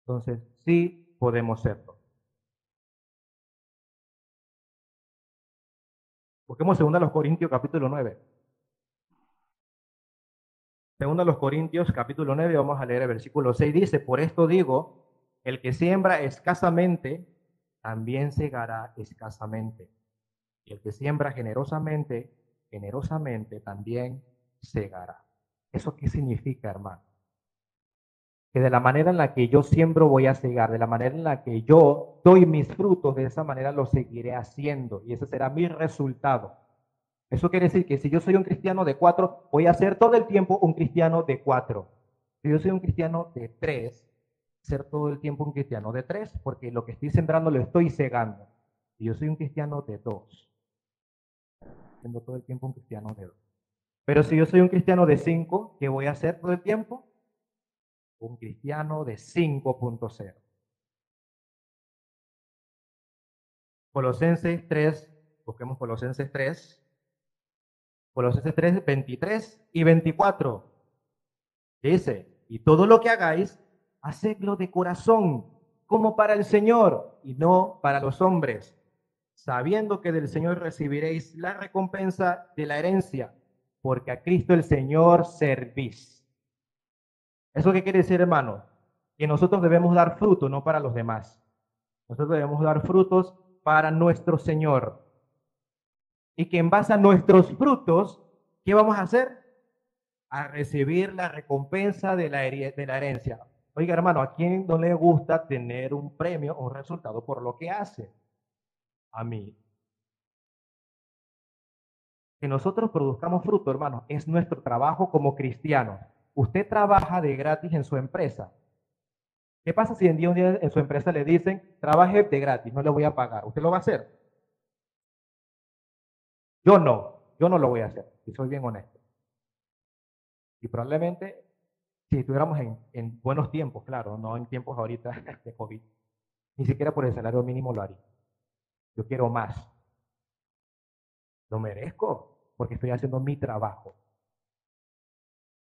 Entonces, sí podemos serlo. Busquemos 2 los Corintios capítulo 9. Segunda los Corintios capítulo 9, vamos a leer el versículo 6. Dice, por esto digo, el que siembra escasamente, también segará escasamente. Y el que siembra generosamente, generosamente también segará. ¿Eso qué significa, hermano? Que de la manera en la que yo siembro voy a segar, de la manera en la que yo doy mis frutos, de esa manera lo seguiré haciendo y ese será mi resultado. Eso quiere decir que si yo soy un cristiano de cuatro, voy a ser todo el tiempo un cristiano de cuatro. Si yo soy un cristiano de tres, ser todo el tiempo un cristiano de tres, porque lo que estoy sembrando lo estoy cegando. Si yo soy un cristiano de dos, siendo todo el tiempo un cristiano de dos. Pero si yo soy un cristiano de 5, ¿qué voy a hacer todo el tiempo? Un cristiano de 5.0. Colosenses 3, busquemos Colosenses 3. Colosenses 3, 23 y 24. Dice, y todo lo que hagáis, hacedlo de corazón, como para el Señor y no para los hombres, sabiendo que del Señor recibiréis la recompensa de la herencia porque a Cristo el Señor servís. ¿Eso qué quiere decir, hermano? Que nosotros debemos dar fruto, no para los demás. Nosotros debemos dar frutos para nuestro Señor. Y que en base a nuestros frutos, ¿qué vamos a hacer? A recibir la recompensa de la, de la herencia. Oiga, hermano, ¿a quién no le gusta tener un premio o un resultado por lo que hace? A mí que nosotros produzcamos fruto, hermano, es nuestro trabajo como cristianos. Usted trabaja de gratis en su empresa. ¿Qué pasa si en día un día en su empresa le dicen, trabaje de gratis, no le voy a pagar? ¿Usted lo va a hacer? Yo no, yo no lo voy a hacer, y soy bien honesto. Y probablemente, si estuviéramos en, en buenos tiempos, claro, no en tiempos ahorita de COVID, ni siquiera por el salario mínimo lo haría. Yo quiero más. Lo merezco porque estoy haciendo mi trabajo.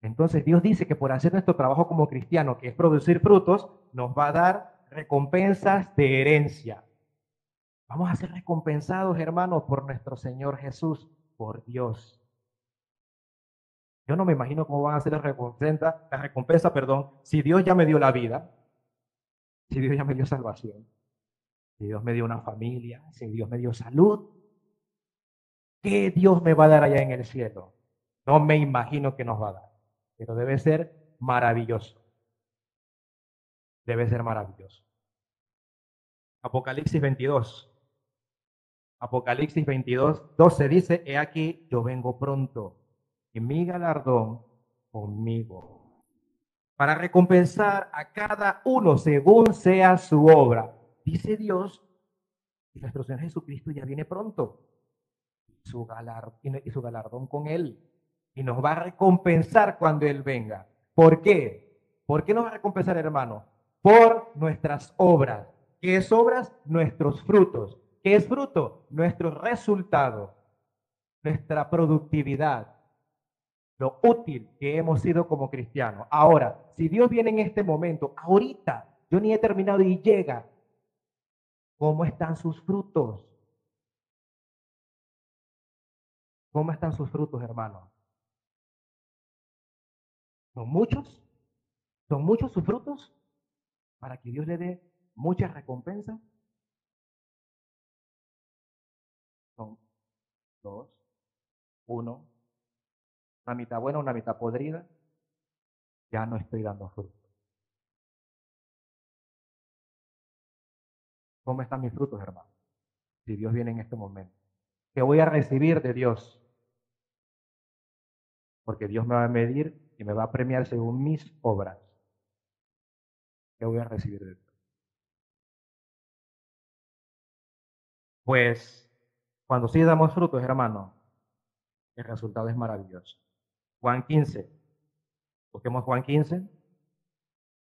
Entonces Dios dice que por hacer nuestro trabajo como cristiano, que es producir frutos, nos va a dar recompensas de herencia. Vamos a ser recompensados, hermanos, por nuestro Señor Jesús, por Dios. Yo no me imagino cómo van a ser la recompensa, la recompensa, perdón, si Dios ya me dio la vida, si Dios ya me dio salvación, si Dios me dio una familia, si Dios me dio salud, ¿Qué Dios me va a dar allá en el cielo? No me imagino que nos va a dar, pero debe ser maravilloso. Debe ser maravilloso. Apocalipsis 22. Apocalipsis 22, 12 dice, he aquí, yo vengo pronto, y mi galardón conmigo, para recompensar a cada uno según sea su obra. Dice Dios, y nuestro Señor Jesucristo ya viene pronto su y su galardón con Él. Y nos va a recompensar cuando Él venga. ¿Por qué? ¿Por qué nos va a recompensar, hermano? Por nuestras obras. ¿Qué es obras? Nuestros frutos. ¿Qué es fruto? Nuestro resultado, nuestra productividad, lo útil que hemos sido como cristianos. Ahora, si Dios viene en este momento, ahorita, yo ni he terminado y llega, ¿cómo están sus frutos? ¿Cómo están sus frutos, hermano? ¿Son muchos? ¿Son muchos sus frutos? Para que Dios le dé muchas recompensas. Son dos, uno, una mitad buena, una mitad podrida. Ya no estoy dando frutos. ¿Cómo están mis frutos, hermano? Si Dios viene en este momento. ¿Qué voy a recibir de Dios? porque Dios me va a medir y me va a premiar según mis obras. ¿Qué voy a recibir de Dios? Pues cuando sí damos frutos, hermano, el resultado es maravilloso. Juan 15. Busquemos Juan 15,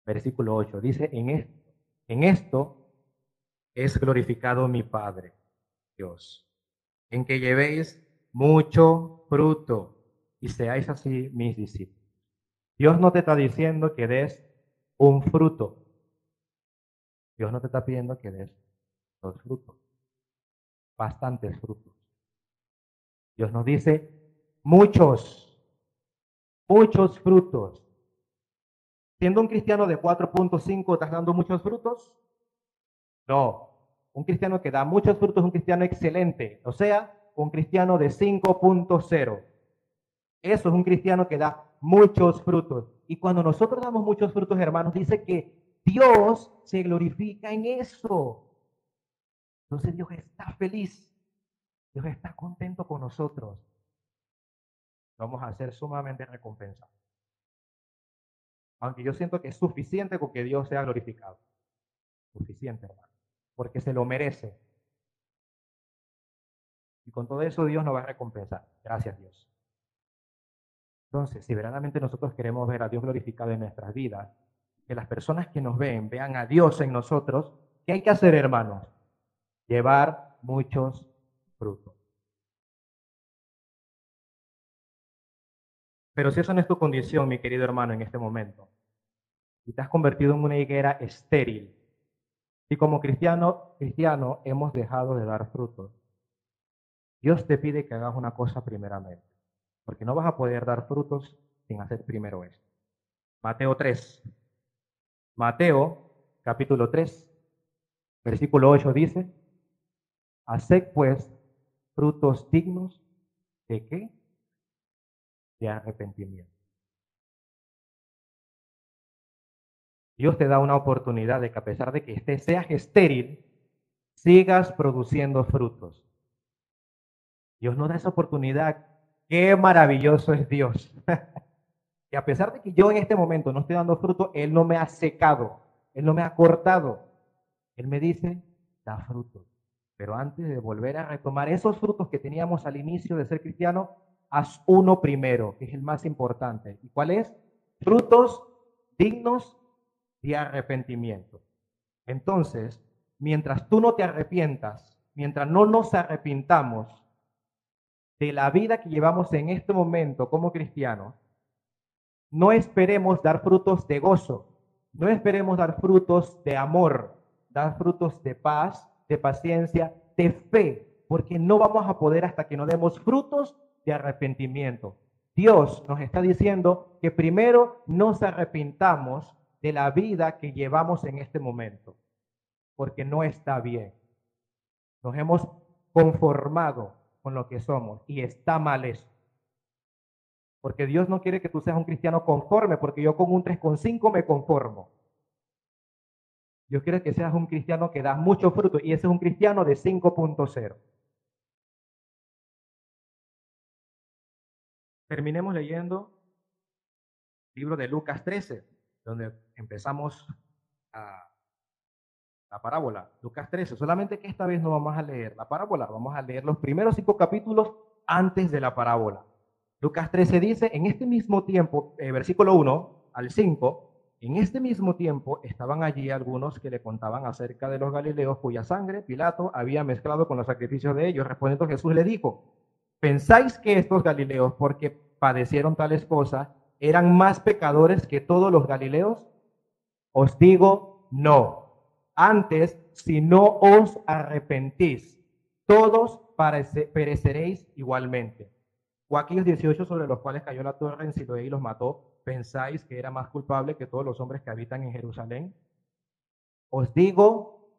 versículo 8. Dice, en esto, en esto es glorificado mi Padre, Dios, en que llevéis mucho fruto y seáis así mis discípulos. Dios no te está diciendo que des un fruto. Dios no te está pidiendo que des dos frutos, bastantes frutos. Dios nos dice muchos, muchos frutos. Siendo un cristiano de 4.5, ¿estás dando muchos frutos? No. Un cristiano que da muchos frutos es un cristiano excelente. O sea, un cristiano de 5.0. Eso es un cristiano que da muchos frutos. Y cuando nosotros damos muchos frutos, hermanos, dice que Dios se glorifica en eso. Entonces Dios está feliz. Dios está contento con nosotros. Vamos a ser sumamente recompensados. Aunque yo siento que es suficiente con que Dios sea glorificado. Suficiente, hermano. Porque se lo merece. Y con todo eso Dios nos va a recompensar. Gracias Dios. Entonces, si verdaderamente nosotros queremos ver a Dios glorificado en nuestras vidas, que las personas que nos ven vean a Dios en nosotros, ¿qué hay que hacer, hermanos? Llevar muchos frutos. Pero si esa no es tu condición, mi querido hermano, en este momento, y te has convertido en una higuera estéril, y como cristiano, cristiano hemos dejado de dar frutos, Dios te pide que hagas una cosa primeramente, porque no vas a poder dar frutos sin hacer primero esto. Mateo 3. Mateo capítulo 3, versículo 8 dice, Haced pues frutos dignos de qué? De arrepentimiento. Dios te da una oportunidad de que a pesar de que estés, seas estéril, sigas produciendo frutos. Dios nos da esa oportunidad. Qué maravilloso es Dios. y a pesar de que yo en este momento no estoy dando fruto, Él no me ha secado, Él no me ha cortado. Él me dice, da frutos. Pero antes de volver a retomar esos frutos que teníamos al inicio de ser cristiano, haz uno primero, que es el más importante. ¿Y cuál es? Frutos dignos de arrepentimiento. Entonces, mientras tú no te arrepientas, mientras no nos arrepintamos de la vida que llevamos en este momento como cristianos, no esperemos dar frutos de gozo, no esperemos dar frutos de amor, dar frutos de paz, de paciencia, de fe, porque no vamos a poder hasta que no demos frutos de arrepentimiento. Dios nos está diciendo que primero nos arrepintamos de la vida que llevamos en este momento, porque no está bien. Nos hemos conformado con lo que somos y está mal eso. Porque Dios no quiere que tú seas un cristiano conforme, porque yo con un 3,5 me conformo. Dios quiere que seas un cristiano que da mucho fruto y ese es un cristiano de 5.0. Terminemos leyendo el libro de Lucas 13, donde empezamos a la parábola, Lucas 13. Solamente que esta vez no vamos a leer la parábola, vamos a leer los primeros cinco capítulos antes de la parábola. Lucas 13 dice, en este mismo tiempo, eh, versículo 1 al 5, en este mismo tiempo estaban allí algunos que le contaban acerca de los galileos cuya sangre Pilato había mezclado con los sacrificios de ellos. Respondiendo Jesús le dijo, ¿pensáis que estos galileos, porque padecieron tales cosas, eran más pecadores que todos los galileos? Os digo, no. Antes, si no os arrepentís, todos pereceréis igualmente. Aquellos 18 sobre los cuales cayó la torre en Siloé y los mató, ¿pensáis que era más culpable que todos los hombres que habitan en Jerusalén? Os digo,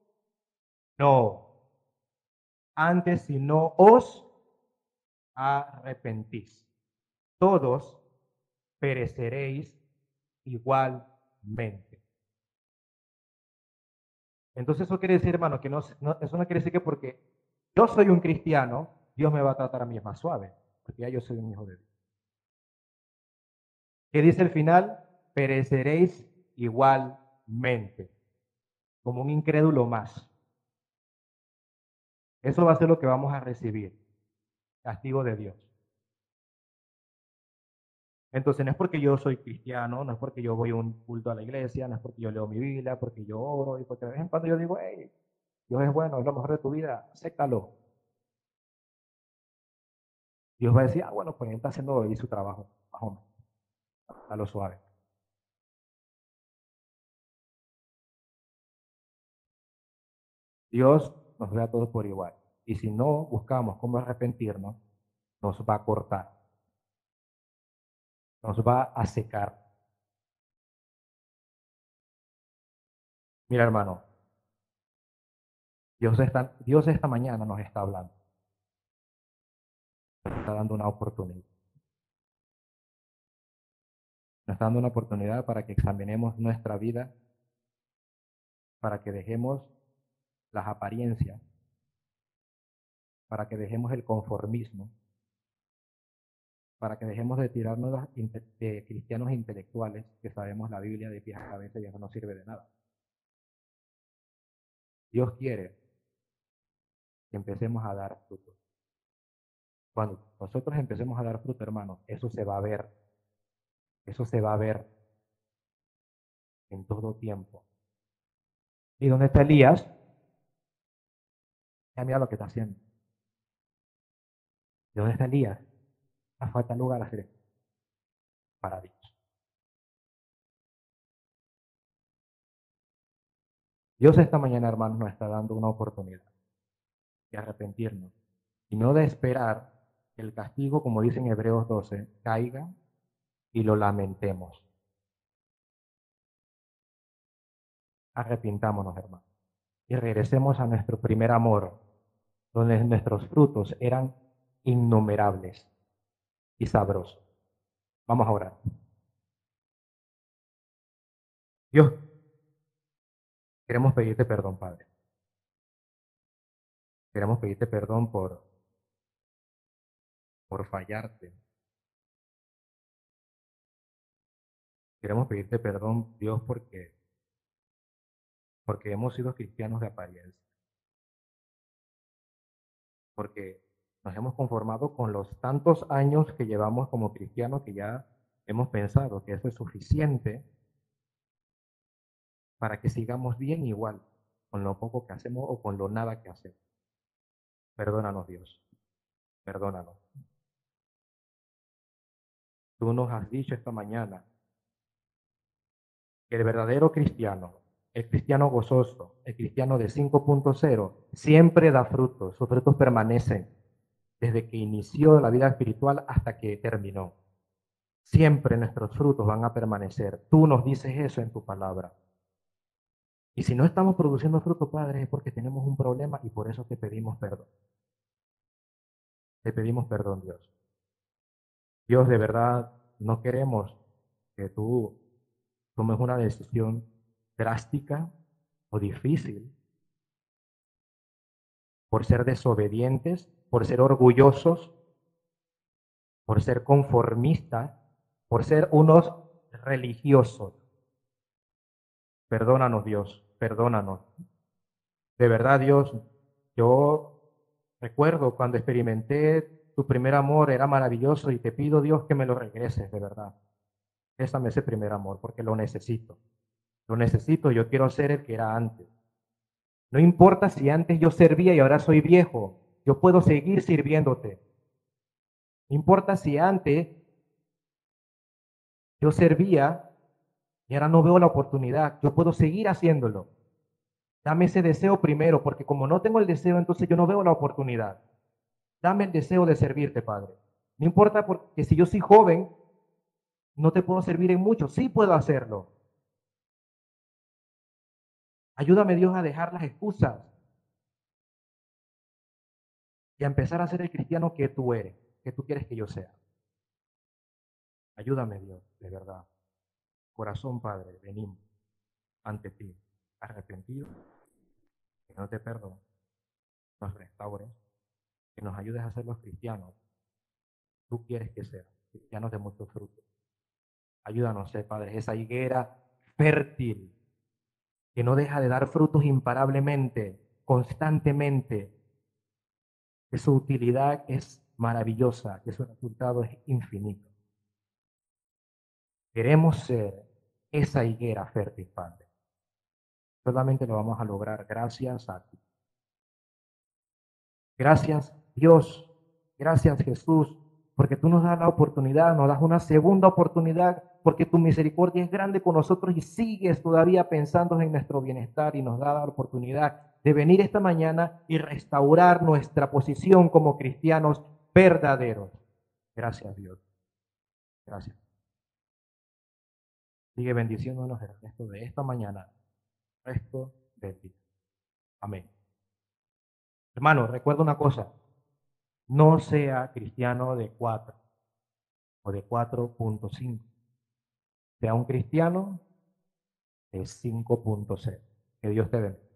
no. Antes, si no os arrepentís, todos pereceréis igualmente. Entonces eso quiere decir, hermano, que no, eso no quiere decir que porque yo soy un cristiano, Dios me va a tratar a mí más suave, porque ya yo soy un hijo de Dios. ¿Qué dice el final? Pereceréis igualmente. mente, como un incrédulo más. Eso va a ser lo que vamos a recibir, castigo de Dios. Entonces no es porque yo soy cristiano, no es porque yo voy a un culto a la iglesia, no es porque yo leo mi Biblia, porque yo oro y porque de vez en cuando yo digo, hey, Dios es bueno, es lo mejor de tu vida, acéptalo. Dios va a decir, ah, bueno, pues él está haciendo ahí su trabajo, a lo suave. Dios nos ve a todos por igual. Y si no buscamos cómo arrepentirnos, nos va a cortar. Nos va a secar. Mira, hermano, Dios esta, Dios esta mañana nos está hablando. Nos está dando una oportunidad. Nos está dando una oportunidad para que examinemos nuestra vida, para que dejemos las apariencias, para que dejemos el conformismo, para que dejemos de tirarnos de cristianos intelectuales que sabemos la Biblia de pies a cabeza y eso no sirve de nada. Dios quiere que empecemos a dar fruto. Cuando nosotros empecemos a dar fruto, hermanos, eso se va a ver. Eso se va a ver en todo tiempo. ¿Y dónde está Elías? Ya mira lo que está haciendo. ¿De dónde está Elías? A falta lugar a. Para Dios. Dios esta mañana, hermanos, nos está dando una oportunidad de arrepentirnos y no de esperar que el castigo, como dice en Hebreos 12, caiga y lo lamentemos. Arrepintámonos, hermanos, y regresemos a nuestro primer amor, donde nuestros frutos eran innumerables y sabrosos. Vamos a orar. Dios, queremos pedirte perdón, Padre. Queremos pedirte perdón por, por fallarte. Queremos pedirte perdón, Dios, porque, porque hemos sido cristianos de apariencia porque nos hemos conformado con los tantos años que llevamos como cristianos que ya hemos pensado que eso es suficiente para que sigamos bien igual con lo poco que hacemos o con lo nada que hacemos. Perdónanos Dios, perdónanos. Tú nos has dicho esta mañana que el verdadero cristiano el cristiano gozoso, el cristiano de 5.0, siempre da frutos, sus frutos permanecen desde que inició la vida espiritual hasta que terminó. Siempre nuestros frutos van a permanecer. Tú nos dices eso en tu palabra. Y si no estamos produciendo fruto, Padre, es porque tenemos un problema y por eso te pedimos perdón. Te pedimos perdón, Dios. Dios, de verdad, no queremos que tú tomes una decisión drástica o difícil, por ser desobedientes, por ser orgullosos, por ser conformistas, por ser unos religiosos. Perdónanos Dios, perdónanos. De verdad Dios, yo recuerdo cuando experimenté tu primer amor, era maravilloso y te pido Dios que me lo regreses, de verdad. Pésame ese primer amor porque lo necesito. Lo necesito, yo quiero ser el que era antes. No importa si antes yo servía y ahora soy viejo, yo puedo seguir sirviéndote. No importa si antes yo servía y ahora no veo la oportunidad, yo puedo seguir haciéndolo. Dame ese deseo primero, porque como no tengo el deseo, entonces yo no veo la oportunidad. Dame el deseo de servirte, Padre. No importa porque si yo soy joven, no te puedo servir en mucho, sí puedo hacerlo. Ayúdame Dios a dejar las excusas y a empezar a ser el cristiano que tú eres, que tú quieres que yo sea. Ayúdame Dios, de verdad. Corazón Padre, venimos ante ti, arrepentidos, que no te perdones, nos restaures, que nos ayudes a ser los cristianos. Tú quieres que sean cristianos de muchos frutos. Ayúdanos, eh, Padre, esa higuera fértil que no deja de dar frutos imparablemente, constantemente, que su utilidad es maravillosa, que su resultado es infinito. Queremos ser esa higuera fértil, Padre. Solamente lo vamos a lograr gracias a ti. Gracias Dios, gracias Jesús, porque tú nos das la oportunidad, nos das una segunda oportunidad, porque tu misericordia es grande con nosotros y sigues todavía pensando en nuestro bienestar y nos da la oportunidad de venir esta mañana y restaurar nuestra posición como cristianos verdaderos. Gracias Dios. Gracias. Sigue bendiciéndonos el resto de esta mañana, resto de ti. Amén. Hermano, recuerda una cosa, no sea cristiano de 4 o de 4.5. Sea un cristiano de 5.0. Que Dios te bendiga.